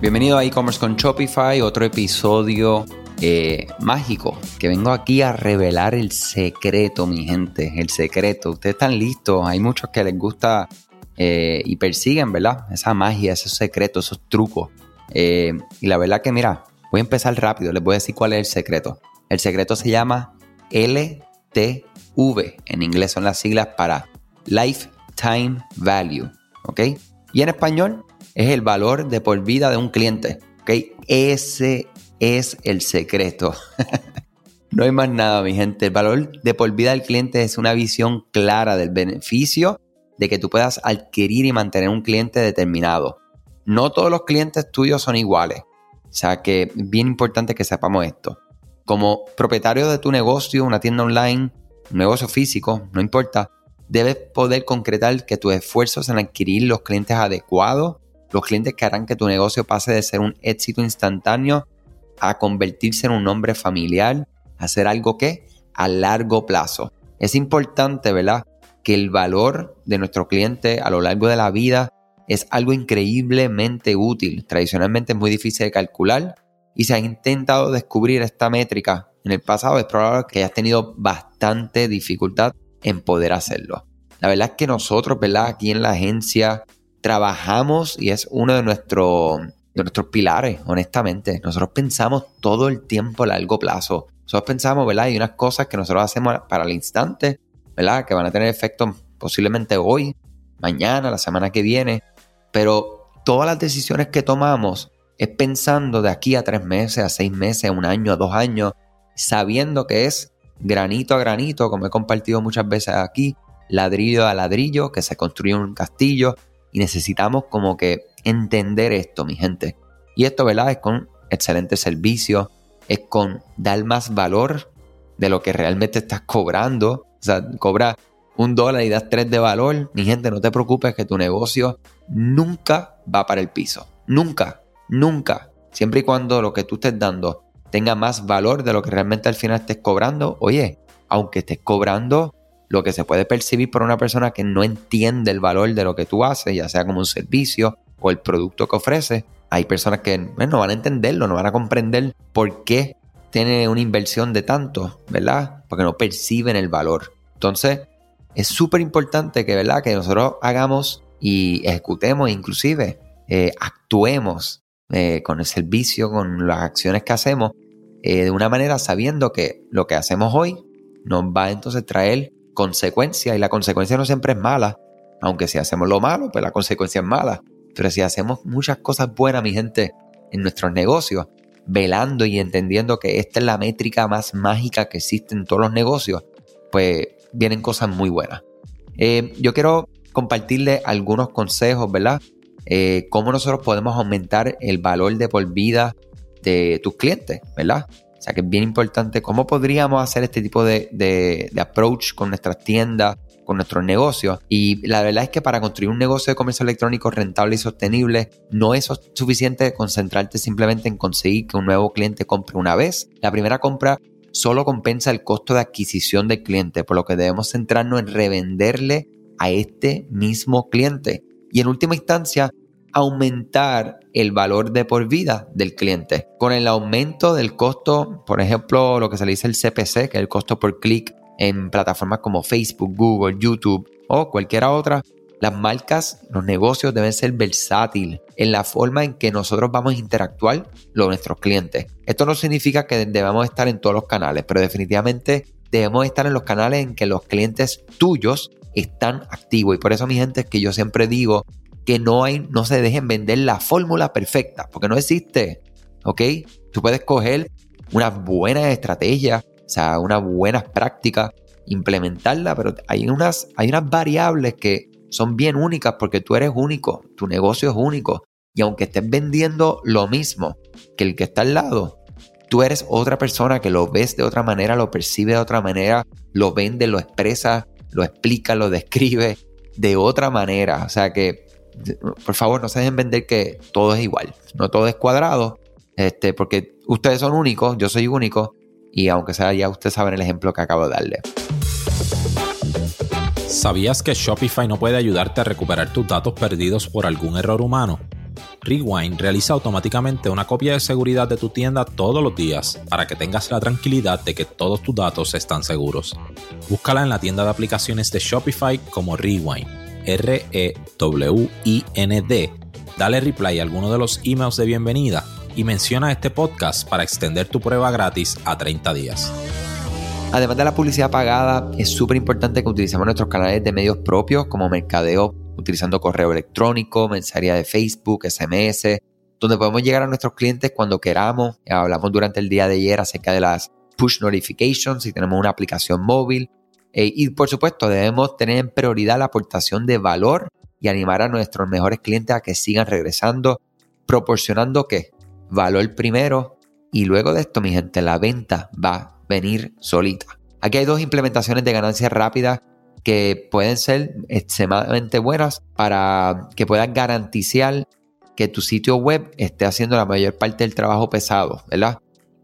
Bienvenido a e-commerce con Shopify, otro episodio eh, mágico que vengo aquí a revelar el secreto, mi gente, el secreto. Ustedes están listos, hay muchos que les gusta eh, y persiguen, ¿verdad? Esa magia, esos secretos, esos trucos. Eh, y la verdad que, mira, voy a empezar rápido, les voy a decir cuál es el secreto. El secreto se llama LTV, en inglés son las siglas para Lifetime Value, ¿ok? Y en español es el valor de por vida de un cliente, ¿ok? Ese es el secreto. no hay más nada, mi gente. El valor de por vida del cliente es una visión clara del beneficio de que tú puedas adquirir y mantener un cliente determinado. No todos los clientes tuyos son iguales. O sea que es bien importante que sepamos esto. Como propietario de tu negocio, una tienda online, un negocio físico, no importa, debes poder concretar que tus esfuerzos en adquirir los clientes adecuados, los clientes que harán que tu negocio pase de ser un éxito instantáneo a convertirse en un nombre familiar, a hacer algo que a largo plazo. Es importante, ¿verdad? que el valor de nuestro cliente a lo largo de la vida es algo increíblemente útil. Tradicionalmente es muy difícil de calcular y se ha intentado descubrir esta métrica en el pasado, es probable que hayas tenido bastante dificultad en poder hacerlo. La verdad es que nosotros, ¿verdad? Aquí en la agencia trabajamos y es uno de, nuestros de nuestros pilares, honestamente. Nosotros pensamos todo el tiempo a largo plazo. Nosotros pensamos, ¿verdad? Hay unas cosas que nosotros hacemos para el instante ¿verdad? Que van a tener efecto posiblemente hoy, mañana, la semana que viene, pero todas las decisiones que tomamos es pensando de aquí a tres meses, a seis meses, a un año, a dos años, sabiendo que es granito a granito, como he compartido muchas veces aquí, ladrillo a ladrillo, que se construye un castillo y necesitamos como que entender esto, mi gente. Y esto, ¿verdad? Es con excelente servicio, es con dar más valor de lo que realmente estás cobrando, o sea, cobra un dólar y das tres de valor. Mi gente, no te preocupes que tu negocio nunca va para el piso. Nunca, nunca. Siempre y cuando lo que tú estés dando tenga más valor de lo que realmente al final estés cobrando. Oye, aunque estés cobrando lo que se puede percibir por una persona que no entiende el valor de lo que tú haces, ya sea como un servicio o el producto que ofreces, hay personas que no van a entenderlo, no van a comprender por qué tiene una inversión de tanto, ¿verdad? Porque no perciben el valor. Entonces, es súper importante que, ¿verdad? Que nosotros hagamos y ejecutemos, inclusive eh, actuemos eh, con el servicio, con las acciones que hacemos, eh, de una manera sabiendo que lo que hacemos hoy nos va a entonces traer consecuencias y la consecuencia no siempre es mala, aunque si hacemos lo malo, pues la consecuencia es mala. Pero si hacemos muchas cosas buenas, mi gente, en nuestros negocios, velando y entendiendo que esta es la métrica más mágica que existe en todos los negocios, pues vienen cosas muy buenas. Eh, yo quiero compartirle algunos consejos, ¿verdad? Eh, cómo nosotros podemos aumentar el valor de por vida de tus clientes, ¿verdad? O sea que es bien importante cómo podríamos hacer este tipo de, de approach con nuestras tiendas, con nuestros negocios. Y la verdad es que para construir un negocio de comercio electrónico rentable y sostenible, no es suficiente concentrarte simplemente en conseguir que un nuevo cliente compre una vez. La primera compra solo compensa el costo de adquisición del cliente, por lo que debemos centrarnos en revenderle a este mismo cliente. Y en última instancia, aumentar el valor de por vida del cliente. Con el aumento del costo, por ejemplo, lo que se le dice el CPC, que es el costo por clic en plataformas como Facebook, Google, YouTube o cualquiera otra, las marcas, los negocios deben ser versátiles en la forma en que nosotros vamos a interactuar con nuestros clientes. Esto no significa que debamos estar en todos los canales, pero definitivamente debemos estar en los canales en que los clientes tuyos están activos. Y por eso, mi gente, es que yo siempre digo que no, hay, no se dejen vender la fórmula perfecta, porque no existe. ¿Ok? Tú puedes coger una buena estrategia o sea, unas buenas prácticas, implementarla, pero hay unas, hay unas variables que son bien únicas porque tú eres único, tu negocio es único. Y aunque estés vendiendo lo mismo que el que está al lado, tú eres otra persona que lo ves de otra manera, lo percibe de otra manera, lo vende, lo expresa, lo explica, lo describe de otra manera. O sea que, por favor, no se dejen vender que todo es igual, no todo es cuadrado, este, porque ustedes son únicos, yo soy único, y aunque sea ya ustedes saben el ejemplo que acabo de darle. ¿Sabías que Shopify no puede ayudarte a recuperar tus datos perdidos por algún error humano? Rewind realiza automáticamente una copia de seguridad de tu tienda todos los días para que tengas la tranquilidad de que todos tus datos están seguros. Búscala en la tienda de aplicaciones de Shopify como Rewind, R-E-W-I-N-D. Dale reply a alguno de los emails de bienvenida y menciona este podcast para extender tu prueba gratis a 30 días. Además de la publicidad pagada, es súper importante que utilicemos nuestros canales de medios propios como mercadeo utilizando correo electrónico, mensajería de Facebook, SMS, donde podemos llegar a nuestros clientes cuando queramos. Hablamos durante el día de ayer acerca de las push notifications, si tenemos una aplicación móvil. Eh, y por supuesto, debemos tener en prioridad la aportación de valor y animar a nuestros mejores clientes a que sigan regresando, proporcionando qué? Valor primero y luego de esto, mi gente, la venta va a venir solita. Aquí hay dos implementaciones de ganancias rápidas que pueden ser extremadamente buenas para que puedas garantizar que tu sitio web esté haciendo la mayor parte del trabajo pesado, ¿verdad?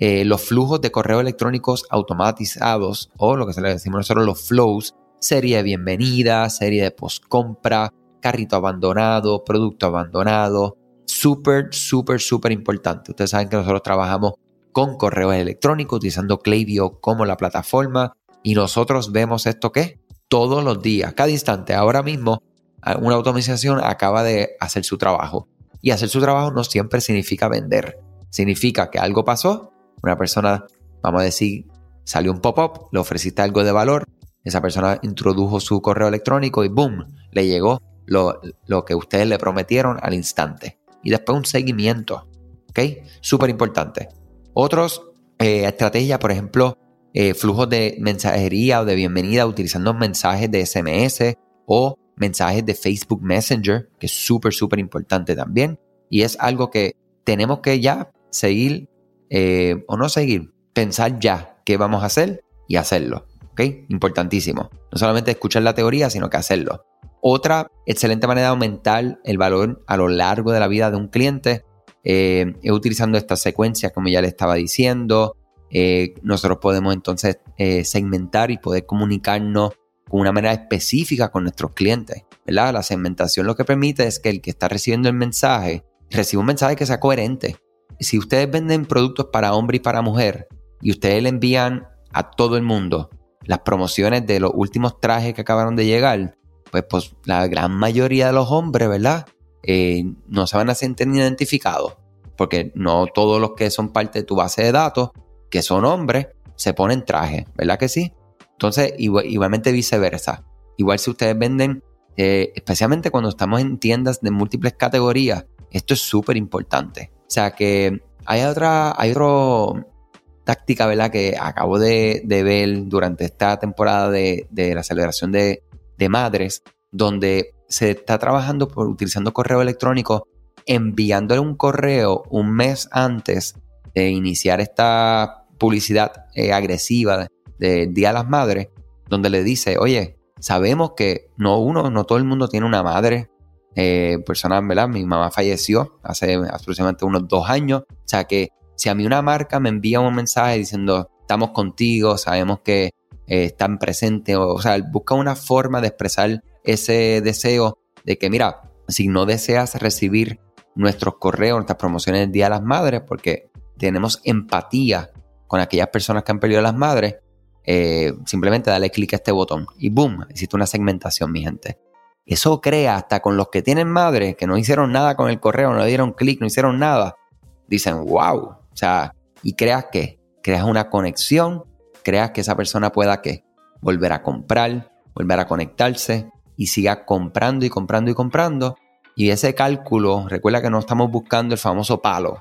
Eh, los flujos de correo electrónicos automatizados o lo que se le decimos nosotros los flows, serie de bienvenida, serie de post compra, carrito abandonado, producto abandonado, súper, súper, súper importante. Ustedes saben que nosotros trabajamos con correos electrónicos utilizando Klaviyo como la plataforma y nosotros vemos esto que todos los días, cada instante. Ahora mismo, una automatización acaba de hacer su trabajo. Y hacer su trabajo no siempre significa vender. Significa que algo pasó, una persona, vamos a decir, salió un pop-up, le ofreciste algo de valor, esa persona introdujo su correo electrónico y ¡boom! Le llegó lo, que ustedes le prometieron al instante. Y después un seguimiento. ¿Ok? Súper importante. Otros eh, estrategias, por ejemplo, eh, flujos de mensajería o de bienvenida utilizando mensajes de SMS o mensajes de Facebook Messenger, que es súper, súper importante también. Y es algo que tenemos que ya seguir eh, o no seguir, pensar ya qué vamos a hacer y hacerlo. ¿Ok? Importantísimo. No solamente escuchar la teoría, sino que hacerlo. Otra excelente manera de aumentar el valor a lo largo de la vida de un cliente eh, es utilizando estas secuencias, como ya le estaba diciendo, eh, nosotros podemos entonces eh, segmentar y poder comunicarnos con una manera específica con nuestros clientes. ¿verdad? La segmentación lo que permite es que el que está recibiendo el mensaje reciba un mensaje que sea coherente. Si ustedes venden productos para hombre y para mujer y ustedes le envían a todo el mundo las promociones de los últimos trajes que acabaron de llegar, pues, pues la gran mayoría de los hombres, ¿verdad? Eh, no se van a sentir identificados, porque no todos los que son parte de tu base de datos que son hombres se ponen traje, ¿verdad que sí? Entonces, igualmente viceversa. Igual si ustedes venden, eh, especialmente cuando estamos en tiendas de múltiples categorías, esto es súper importante. O sea que hay otra, hay otra táctica, ¿verdad? Que acabo de, ver durante esta temporada de, la celebración de, madres, donde se está trabajando por utilizando correo electrónico, enviándole un correo un mes antes de iniciar esta publicidad eh, agresiva del Día de las Madres, donde le dice, oye, sabemos que no uno, no todo el mundo tiene una madre. Eh. Mi mamá falleció hace aproximadamente unos dos años. O sea que si a mí una marca me envía un mensaje diciendo, estamos contigo, sabemos que eh, están presentes, o, sea, busca una forma de expresar ese deseo de que, mira, si no deseas recibir nuestros correos, nuestras promociones del Día de las Madres, porque tenemos empatía con aquellas personas que han perdido a las madres, eh, simplemente dale clic a este botón y boom, existe una segmentación, mi gente. Eso crea hasta con los que tienen madres, que no hicieron nada con el correo, no le dieron clic, no hicieron nada. Dicen, wow. O sea, y creas que, creas una conexión, creas que esa persona pueda que volver a comprar, volver a conectarse y siga comprando y comprando y comprando. Y ese cálculo, recuerda que no estamos buscando el famoso palo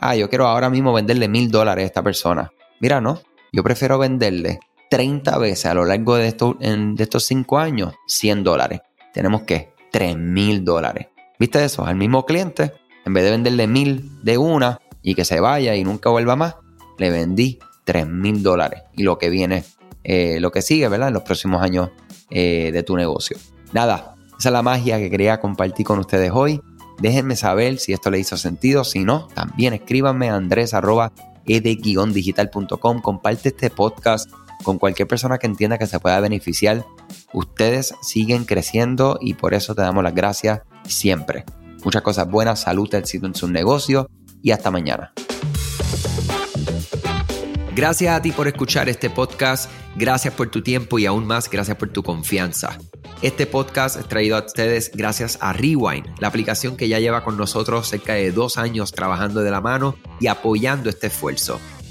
ah, yo quiero ahora mismo venderle mil dólares a esta persona. Mira, no, yo prefiero venderle 30 veces a lo largo de, estos, 5 años 100 dólares. Tenemos que 3 mil dólares. ¿Viste eso? Al mismo cliente, en vez de venderle mil de una y que se vaya y nunca vuelva más, le vendí 3 mil dólares. Y lo que viene, eh, lo que sigue, ¿verdad? En los próximos años eh, de tu negocio. Nada, esa es la magia que quería compartir con ustedes hoy. Déjenme saber si esto le hizo sentido. Si no, también escríbanme a andrés digitalcom Comparte este podcast con cualquier persona que entienda que se pueda beneficiar. Ustedes siguen creciendo y por eso te damos las gracias siempre. muchas cosas buenas, salud, éxito en su negocio y hasta mañana. Gracias a ti por escuchar este podcast, gracias por tu tiempo y aún más gracias por tu confianza. Este podcast es traído a ustedes gracias a Rewind, la aplicación que ya lleva con nosotros cerca de dos años trabajando de la mano y apoyando este esfuerzo.